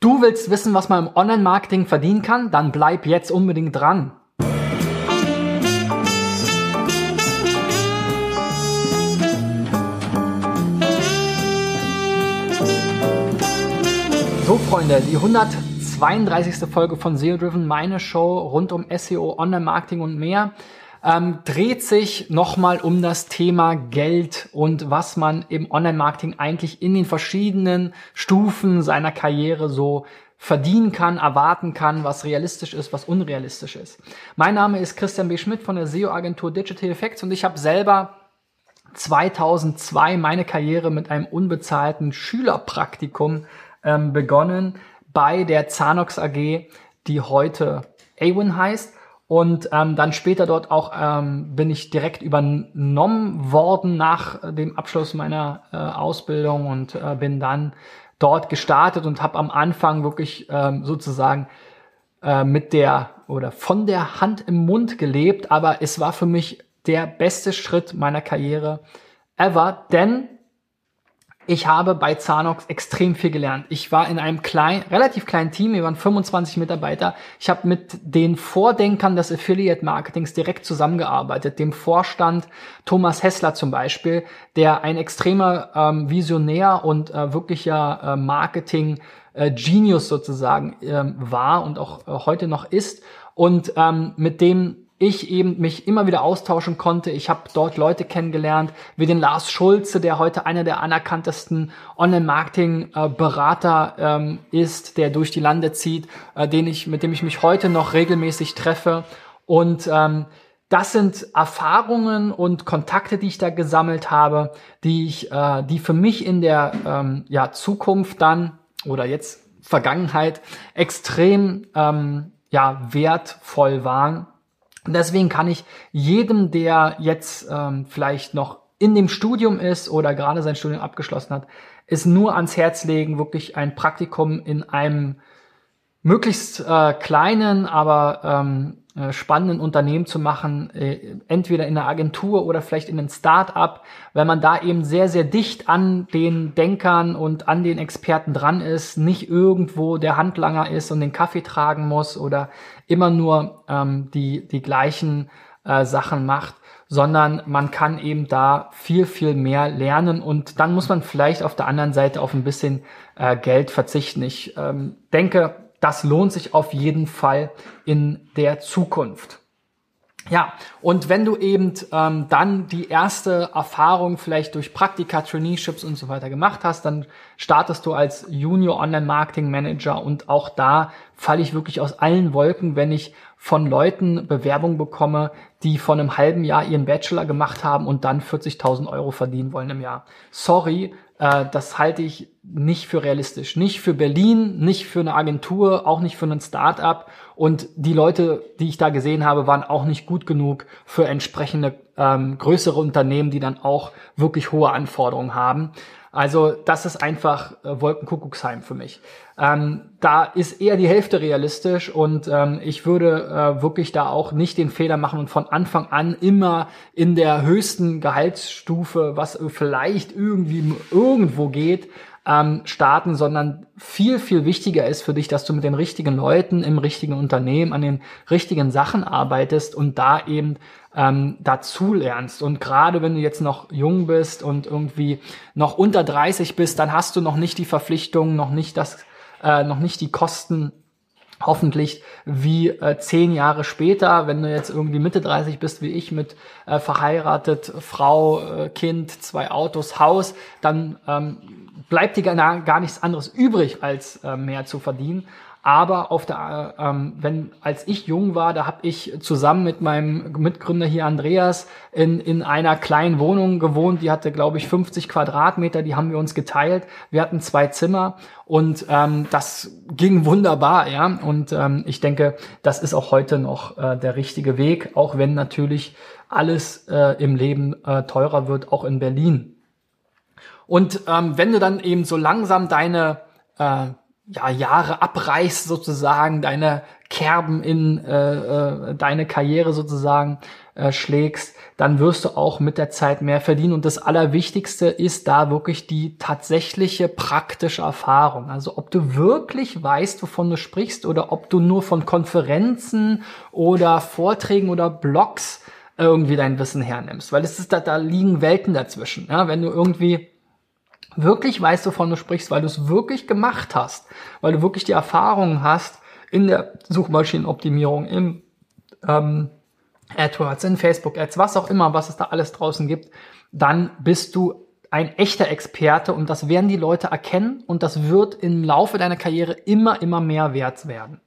Du willst wissen, was man im Online-Marketing verdienen kann? Dann bleib jetzt unbedingt dran. So, Freunde, die 132. Folge von SEO Driven, meine Show rund um SEO, Online-Marketing und mehr ähm, dreht sich nochmal um das Thema Geld und was man im Online-Marketing eigentlich in den verschiedenen Stufen seiner Karriere so verdienen kann, erwarten kann, was realistisch ist, was unrealistisch ist. Mein Name ist Christian B. Schmidt von der SEO-Agentur Digital Effects und ich habe selber 2002 meine Karriere mit einem unbezahlten Schülerpraktikum ähm, begonnen bei der Zanox AG, die heute Awin heißt. Und ähm, dann später dort auch ähm, bin ich direkt übernommen worden nach dem Abschluss meiner äh, Ausbildung und äh, bin dann dort gestartet und habe am Anfang wirklich ähm, sozusagen äh, mit der oder von der Hand im Mund gelebt, aber es war für mich der beste Schritt meiner Karriere ever, denn ich habe bei Zanox extrem viel gelernt. Ich war in einem klein, relativ kleinen Team, wir waren 25 Mitarbeiter. Ich habe mit den Vordenkern des Affiliate Marketings direkt zusammengearbeitet, dem Vorstand Thomas Hessler zum Beispiel, der ein extremer ähm, Visionär und äh, wirklicher äh, Marketing äh, Genius sozusagen ähm, war und auch äh, heute noch ist und ähm, mit dem ich eben mich immer wieder austauschen konnte. Ich habe dort Leute kennengelernt, wie den Lars Schulze, der heute einer der anerkanntesten Online-Marketing-Berater ähm, ist, der durch die Lande zieht, äh, den ich, mit dem ich mich heute noch regelmäßig treffe. Und ähm, das sind Erfahrungen und Kontakte, die ich da gesammelt habe, die ich, äh, die für mich in der ähm, ja, Zukunft dann oder jetzt Vergangenheit extrem ähm, ja wertvoll waren und deswegen kann ich jedem, der jetzt ähm, vielleicht noch in dem Studium ist oder gerade sein Studium abgeschlossen hat, es nur ans Herz legen, wirklich ein Praktikum in einem möglichst äh, kleinen, aber ähm, äh, spannenden Unternehmen zu machen, äh, entweder in einer Agentur oder vielleicht in einem Start-up, weil man da eben sehr, sehr dicht an den Denkern und an den Experten dran ist, nicht irgendwo der Handlanger ist und den Kaffee tragen muss oder immer nur ähm, die, die gleichen äh, Sachen macht, sondern man kann eben da viel, viel mehr lernen und dann muss man vielleicht auf der anderen Seite auf ein bisschen äh, Geld verzichten. Ich ähm, denke, das lohnt sich auf jeden Fall in der Zukunft. Ja, und wenn du eben ähm, dann die erste Erfahrung vielleicht durch Praktika, Traineeships und so weiter gemacht hast, dann startest du als Junior Online Marketing Manager und auch da falle ich wirklich aus allen Wolken, wenn ich von Leuten Bewerbung bekomme, die von einem halben Jahr ihren Bachelor gemacht haben und dann 40.000 Euro verdienen wollen im Jahr. Sorry, äh, das halte ich nicht für realistisch. Nicht für Berlin, nicht für eine Agentur, auch nicht für ein Start-up. Und die Leute, die ich da gesehen habe, waren auch nicht gut genug für entsprechende ähm, größere Unternehmen, die dann auch wirklich hohe Anforderungen haben. Also das ist einfach äh, Wolkenkuckucksheim für mich. Ähm, da ist eher die Hälfte realistisch und ähm, ich würde äh, wirklich da auch nicht den Fehler machen und von Anfang an immer in der höchsten Gehaltsstufe, was vielleicht irgendwie irgendwo geht, ähm, starten, sondern viel, viel wichtiger ist für dich, dass du mit den richtigen Leuten im richtigen Unternehmen an den richtigen Sachen arbeitest und da eben ähm, dazu lernst. Und gerade wenn du jetzt noch jung bist und irgendwie noch unter 30 bist, dann hast du noch nicht die Verpflichtung, noch nicht das, äh, noch nicht die Kosten hoffentlich wie äh, zehn Jahre später, wenn du jetzt irgendwie Mitte 30 bist wie ich mit äh, verheiratet, Frau, äh, Kind, zwei Autos, Haus, dann ähm, bleibt dir gar, gar nichts anderes übrig, als äh, mehr zu verdienen. Aber auf der, ähm, wenn als ich jung war, da habe ich zusammen mit meinem Mitgründer hier Andreas in, in einer kleinen Wohnung gewohnt. Die hatte, glaube ich, 50 Quadratmeter. Die haben wir uns geteilt. Wir hatten zwei Zimmer und ähm, das ging wunderbar, ja. Und ähm, ich denke, das ist auch heute noch äh, der richtige Weg, auch wenn natürlich alles äh, im Leben äh, teurer wird, auch in Berlin. Und ähm, wenn du dann eben so langsam deine äh, ja, Jahre abreißt sozusagen, deine Kerben in äh, äh, deine Karriere sozusagen äh, schlägst, dann wirst du auch mit der Zeit mehr verdienen. Und das Allerwichtigste ist da wirklich die tatsächliche praktische Erfahrung. Also ob du wirklich weißt, wovon du sprichst oder ob du nur von Konferenzen oder Vorträgen oder Blogs irgendwie dein Wissen hernimmst. Weil es ist da, da liegen Welten dazwischen. Ja? Wenn du irgendwie wirklich weißt, wovon du sprichst, weil du es wirklich gemacht hast, weil du wirklich die Erfahrungen hast in der Suchmaschinenoptimierung, im ähm, AdWords, in Facebook-Ads, was auch immer, was es da alles draußen gibt, dann bist du ein echter Experte und das werden die Leute erkennen und das wird im Laufe deiner Karriere immer, immer mehr wert werden.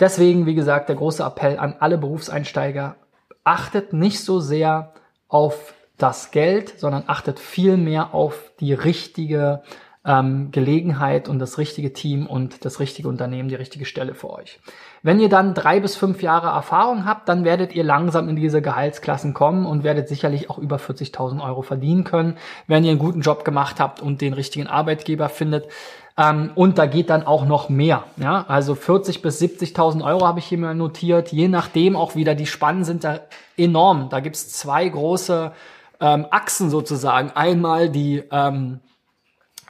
Deswegen, wie gesagt, der große Appell an alle Berufseinsteiger, achtet nicht so sehr auf das Geld, sondern achtet viel mehr auf die richtige ähm, Gelegenheit und das richtige Team und das richtige Unternehmen, die richtige Stelle für euch. Wenn ihr dann drei bis fünf Jahre Erfahrung habt, dann werdet ihr langsam in diese Gehaltsklassen kommen und werdet sicherlich auch über 40.000 Euro verdienen können, wenn ihr einen guten Job gemacht habt und den richtigen Arbeitgeber findet. Ähm, und da geht dann auch noch mehr. Ja? Also 40 bis 70.000 Euro habe ich hier mal notiert. Je nachdem auch wieder, die Spannen sind da enorm. Da gibt's zwei große ähm, Achsen sozusagen. Einmal die ähm,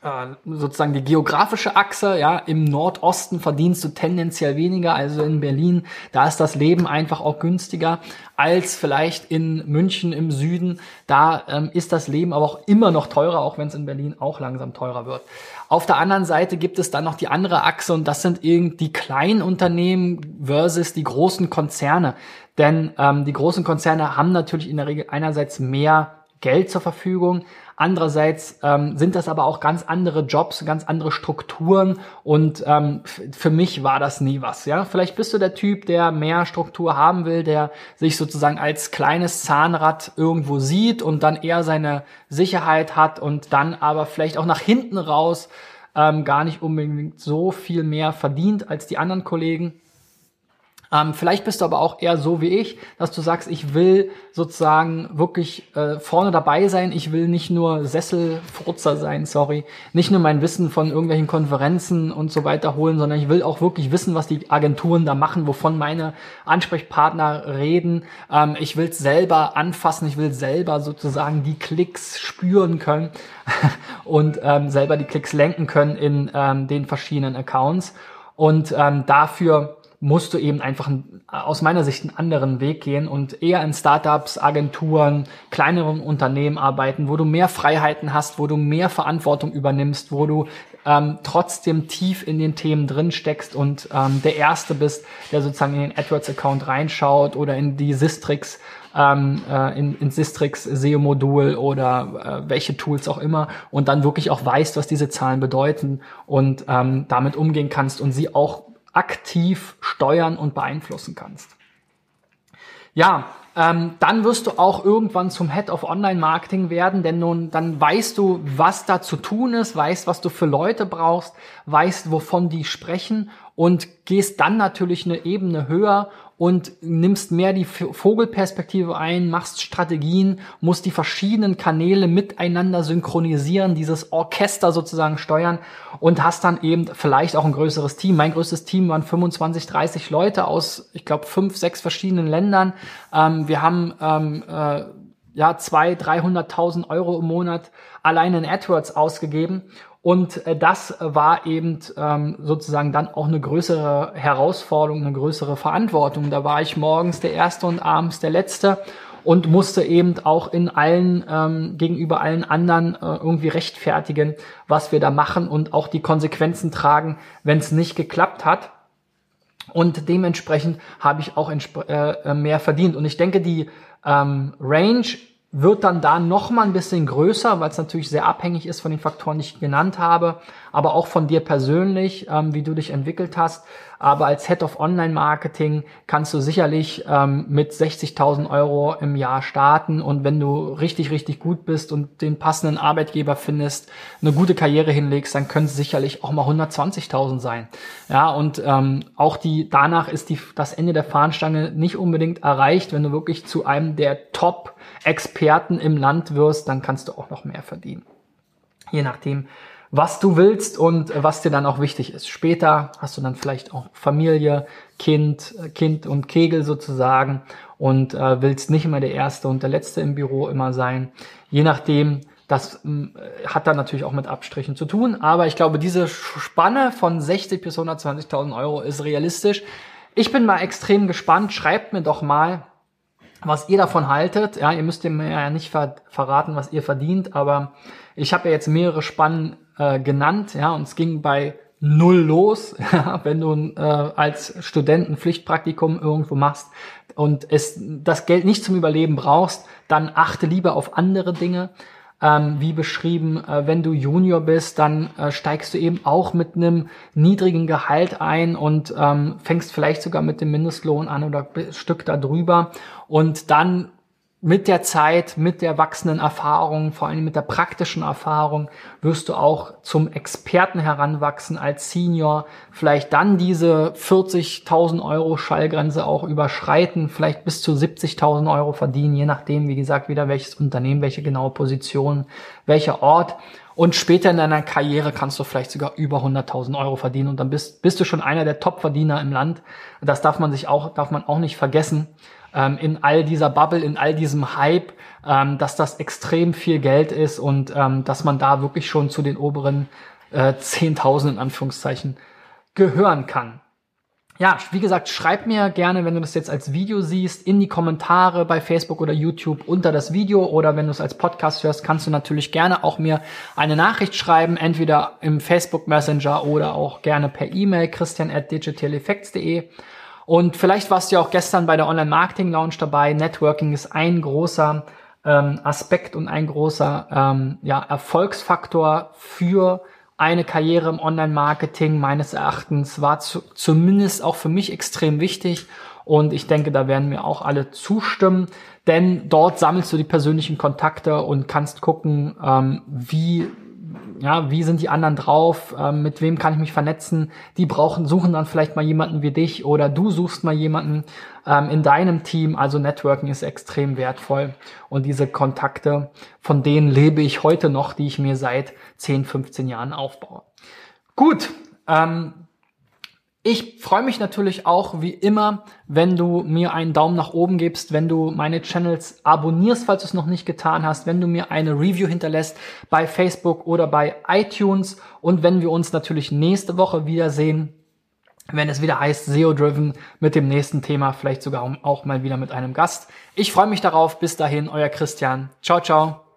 äh, sozusagen die geografische Achse, ja, im Nordosten verdienst du tendenziell weniger, also in Berlin, da ist das Leben einfach auch günstiger als vielleicht in München im Süden, da ähm, ist das Leben aber auch immer noch teurer, auch wenn es in Berlin auch langsam teurer wird. Auf der anderen Seite gibt es dann noch die andere Achse und das sind irgendwie die kleinen Unternehmen versus die großen Konzerne. Denn ähm, die großen Konzerne haben natürlich in der Regel einerseits mehr Geld zur Verfügung. Andererseits ähm, sind das aber auch ganz andere Jobs, ganz andere Strukturen und ähm, für mich war das nie was. Ja, vielleicht bist du der Typ, der mehr Struktur haben will, der sich sozusagen als kleines Zahnrad irgendwo sieht und dann eher seine Sicherheit hat und dann aber vielleicht auch nach hinten raus ähm, gar nicht unbedingt so viel mehr verdient als die anderen Kollegen. Ähm, vielleicht bist du aber auch eher so wie ich, dass du sagst, ich will sozusagen wirklich äh, vorne dabei sein. Ich will nicht nur Sesselfurzer sein, sorry, nicht nur mein Wissen von irgendwelchen Konferenzen und so weiter holen, sondern ich will auch wirklich wissen, was die Agenturen da machen, wovon meine Ansprechpartner reden. Ähm, ich will selber anfassen, ich will selber sozusagen die Klicks spüren können und ähm, selber die Klicks lenken können in ähm, den verschiedenen Accounts. Und ähm, dafür musst du eben einfach aus meiner Sicht einen anderen Weg gehen und eher in Startups, Agenturen, kleineren Unternehmen arbeiten, wo du mehr Freiheiten hast, wo du mehr Verantwortung übernimmst, wo du ähm, trotzdem tief in den Themen drin steckst und ähm, der Erste bist, der sozusagen in den AdWords-Account reinschaut oder in die Sistrix ähm, äh, in, in Sistrix SEO-Modul oder äh, welche Tools auch immer und dann wirklich auch weißt, was diese Zahlen bedeuten und ähm, damit umgehen kannst und sie auch aktiv steuern und beeinflussen kannst. Ja, ähm, dann wirst du auch irgendwann zum Head of Online Marketing werden, denn nun dann weißt du, was da zu tun ist, weißt, was du für Leute brauchst, weißt, wovon die sprechen und gehst dann natürlich eine Ebene höher und nimmst mehr die Vogelperspektive ein, machst Strategien, musst die verschiedenen Kanäle miteinander synchronisieren, dieses Orchester sozusagen steuern und hast dann eben vielleicht auch ein größeres Team. Mein größtes Team waren 25, 30 Leute aus, ich glaube, fünf, sechs verschiedenen Ländern. Ähm, wir haben ähm, äh, ja zwei, 300.000 Euro im Monat allein in AdWords ausgegeben und äh, das war eben ähm, sozusagen dann auch eine größere Herausforderung, eine größere Verantwortung. Da war ich morgens der Erste und abends der Letzte und musste eben auch in allen ähm, gegenüber allen anderen äh, irgendwie rechtfertigen, was wir da machen und auch die Konsequenzen tragen, wenn es nicht geklappt hat. Und dementsprechend habe ich auch äh, mehr verdient. Und ich denke, die ähm, Range wird dann da noch mal ein bisschen größer, weil es natürlich sehr abhängig ist von den Faktoren, die ich genannt habe, aber auch von dir persönlich, ähm, wie du dich entwickelt hast. Aber als Head of Online Marketing kannst du sicherlich ähm, mit 60.000 Euro im Jahr starten und wenn du richtig, richtig gut bist und den passenden Arbeitgeber findest, eine gute Karriere hinlegst, dann können es sicherlich auch mal 120.000 sein. Ja, und ähm, auch die, danach ist die, das Ende der Fahnenstange nicht unbedingt erreicht, wenn du wirklich zu einem der Top Experten im Land wirst, dann kannst du auch noch mehr verdienen. Je nachdem, was du willst und was dir dann auch wichtig ist. Später hast du dann vielleicht auch Familie, Kind, Kind und Kegel sozusagen und äh, willst nicht immer der Erste und der Letzte im Büro immer sein. Je nachdem, das äh, hat dann natürlich auch mit Abstrichen zu tun, aber ich glaube, diese Spanne von 60 bis 120.000 Euro ist realistisch. Ich bin mal extrem gespannt. Schreibt mir doch mal, was ihr davon haltet. Ja, ihr müsst mir ja nicht ver verraten, was ihr verdient, aber ich habe ja jetzt mehrere Spannen äh, genannt, ja, und es ging bei null los, wenn du äh, als Student ein Pflichtpraktikum irgendwo machst und es das Geld nicht zum Überleben brauchst, dann achte lieber auf andere Dinge. Ähm, wie beschrieben, äh, wenn du Junior bist, dann äh, steigst du eben auch mit einem niedrigen Gehalt ein und ähm, fängst vielleicht sogar mit dem Mindestlohn an oder ein Stück darüber und dann mit der Zeit, mit der wachsenden Erfahrung, vor allem mit der praktischen Erfahrung, wirst du auch zum Experten heranwachsen als Senior, vielleicht dann diese 40.000 Euro Schallgrenze auch überschreiten, vielleicht bis zu 70.000 Euro verdienen, je nachdem, wie gesagt, wieder welches Unternehmen, welche genaue Position, welcher Ort. Und später in deiner Karriere kannst du vielleicht sogar über 100.000 Euro verdienen und dann bist, bist du schon einer der Top-Verdiener im Land. Das darf man sich auch, darf man auch nicht vergessen ähm, in all dieser Bubble, in all diesem Hype, ähm, dass das extrem viel Geld ist und ähm, dass man da wirklich schon zu den oberen äh, 10.000 in Anführungszeichen gehören kann. Ja, wie gesagt, schreib mir gerne, wenn du das jetzt als Video siehst, in die Kommentare bei Facebook oder YouTube unter das Video oder wenn du es als Podcast hörst, kannst du natürlich gerne auch mir eine Nachricht schreiben, entweder im Facebook Messenger oder auch gerne per E-Mail christian at digitaleffects.de. Und vielleicht warst du ja auch gestern bei der Online-Marketing-Lounge dabei. Networking ist ein großer ähm, Aspekt und ein großer ähm, ja, Erfolgsfaktor für eine Karriere im Online-Marketing meines Erachtens war zu, zumindest auch für mich extrem wichtig. Und ich denke, da werden mir auch alle zustimmen, denn dort sammelst du die persönlichen Kontakte und kannst gucken, ähm, wie ja, wie sind die anderen drauf, ähm, mit wem kann ich mich vernetzen, die brauchen, suchen dann vielleicht mal jemanden wie dich oder du suchst mal jemanden ähm, in deinem Team. Also Networking ist extrem wertvoll und diese Kontakte, von denen lebe ich heute noch, die ich mir seit 10, 15 Jahren aufbaue. Gut, ähm, ich freue mich natürlich auch wie immer, wenn du mir einen Daumen nach oben gibst, wenn du meine Channels abonnierst, falls du es noch nicht getan hast, wenn du mir eine Review hinterlässt bei Facebook oder bei iTunes und wenn wir uns natürlich nächste Woche wiedersehen, wenn es wieder heißt SEO Driven mit dem nächsten Thema, vielleicht sogar auch mal wieder mit einem Gast. Ich freue mich darauf. Bis dahin, euer Christian. Ciao, ciao.